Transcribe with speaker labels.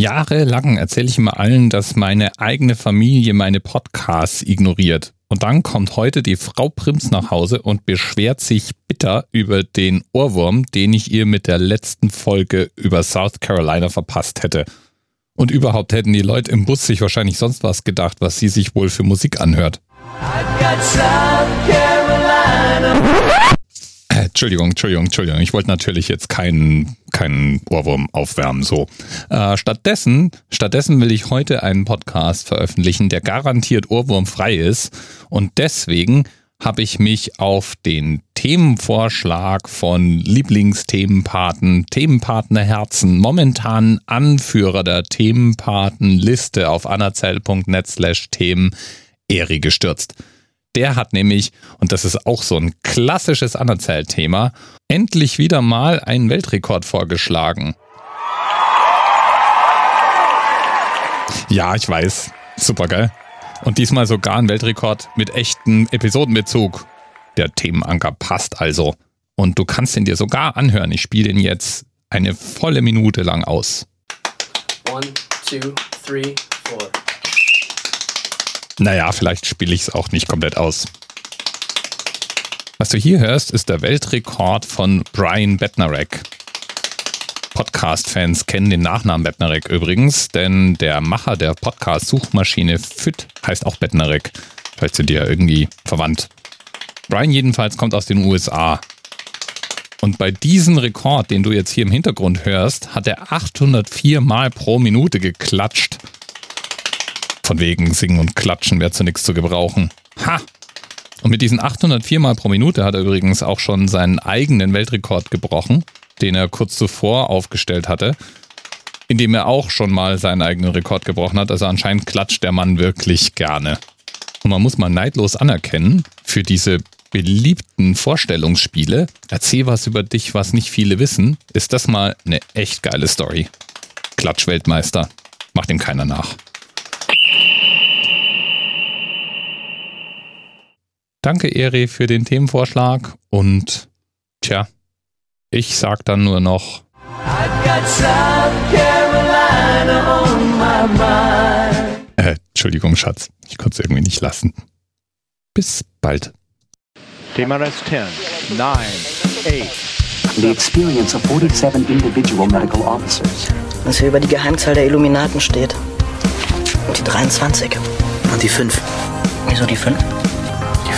Speaker 1: Jahrelang erzähle ich immer allen, dass meine eigene Familie meine Podcasts ignoriert. Und dann kommt heute die Frau Prims nach Hause und beschwert sich bitter über den Ohrwurm, den ich ihr mit der letzten Folge über South Carolina verpasst hätte. Und überhaupt hätten die Leute im Bus sich wahrscheinlich sonst was gedacht, was sie sich wohl für Musik anhört. Äh, Entschuldigung, Entschuldigung, Entschuldigung. Ich wollte natürlich jetzt keinen keinen Ohrwurm aufwärmen. So. Äh, stattdessen, stattdessen will ich heute einen Podcast veröffentlichen, der garantiert ohrwurmfrei ist. Und deswegen habe ich mich auf den Themenvorschlag von Lieblingsthemenpaten, Themenpartnerherzen, momentan Anführer der Themenpatenliste auf anazell.net slash Themen Eri gestürzt. Der hat nämlich, und das ist auch so ein klassisches Anerzähl-Thema, endlich wieder mal einen Weltrekord vorgeschlagen. Ja, ich weiß. Super geil. Und diesmal sogar ein Weltrekord mit echtem Episodenbezug. Der Themenanker passt also. Und du kannst ihn dir sogar anhören. Ich spiele ihn jetzt eine volle Minute lang aus. One, two, three, four. Naja, vielleicht spiele ich es auch nicht komplett aus. Was du hier hörst, ist der Weltrekord von Brian Bednarek. Podcast-Fans kennen den Nachnamen Bednarek übrigens, denn der Macher der Podcast-Suchmaschine FIT heißt auch Bednarek. Vielleicht sind die ja irgendwie verwandt. Brian jedenfalls kommt aus den USA. Und bei diesem Rekord, den du jetzt hier im Hintergrund hörst, hat er 804 Mal pro Minute geklatscht. Von wegen Singen und Klatschen wäre zu nichts zu gebrauchen. Ha! Und mit diesen 804 Mal pro Minute hat er übrigens auch schon seinen eigenen Weltrekord gebrochen, den er kurz zuvor aufgestellt hatte, indem er auch schon mal seinen eigenen Rekord gebrochen hat. Also anscheinend klatscht der Mann wirklich gerne. Und man muss mal neidlos anerkennen, für diese beliebten Vorstellungsspiele, erzähl was über dich, was nicht viele wissen, ist das mal eine echt geile Story. Klatschweltmeister. Macht ihm keiner nach. Danke, Eri, für den Themenvorschlag und tja, ich sag dann nur noch. Äh, Entschuldigung, Schatz, ich konnte es irgendwie nicht lassen. Bis bald.
Speaker 2: Thema Rest 10, 9, 8.
Speaker 3: The experience of 47 individual medical officers.
Speaker 4: Was hier über die Geheimzahl der Illuminaten steht. Und die 23.
Speaker 5: Und die 5.
Speaker 4: Wieso die 5?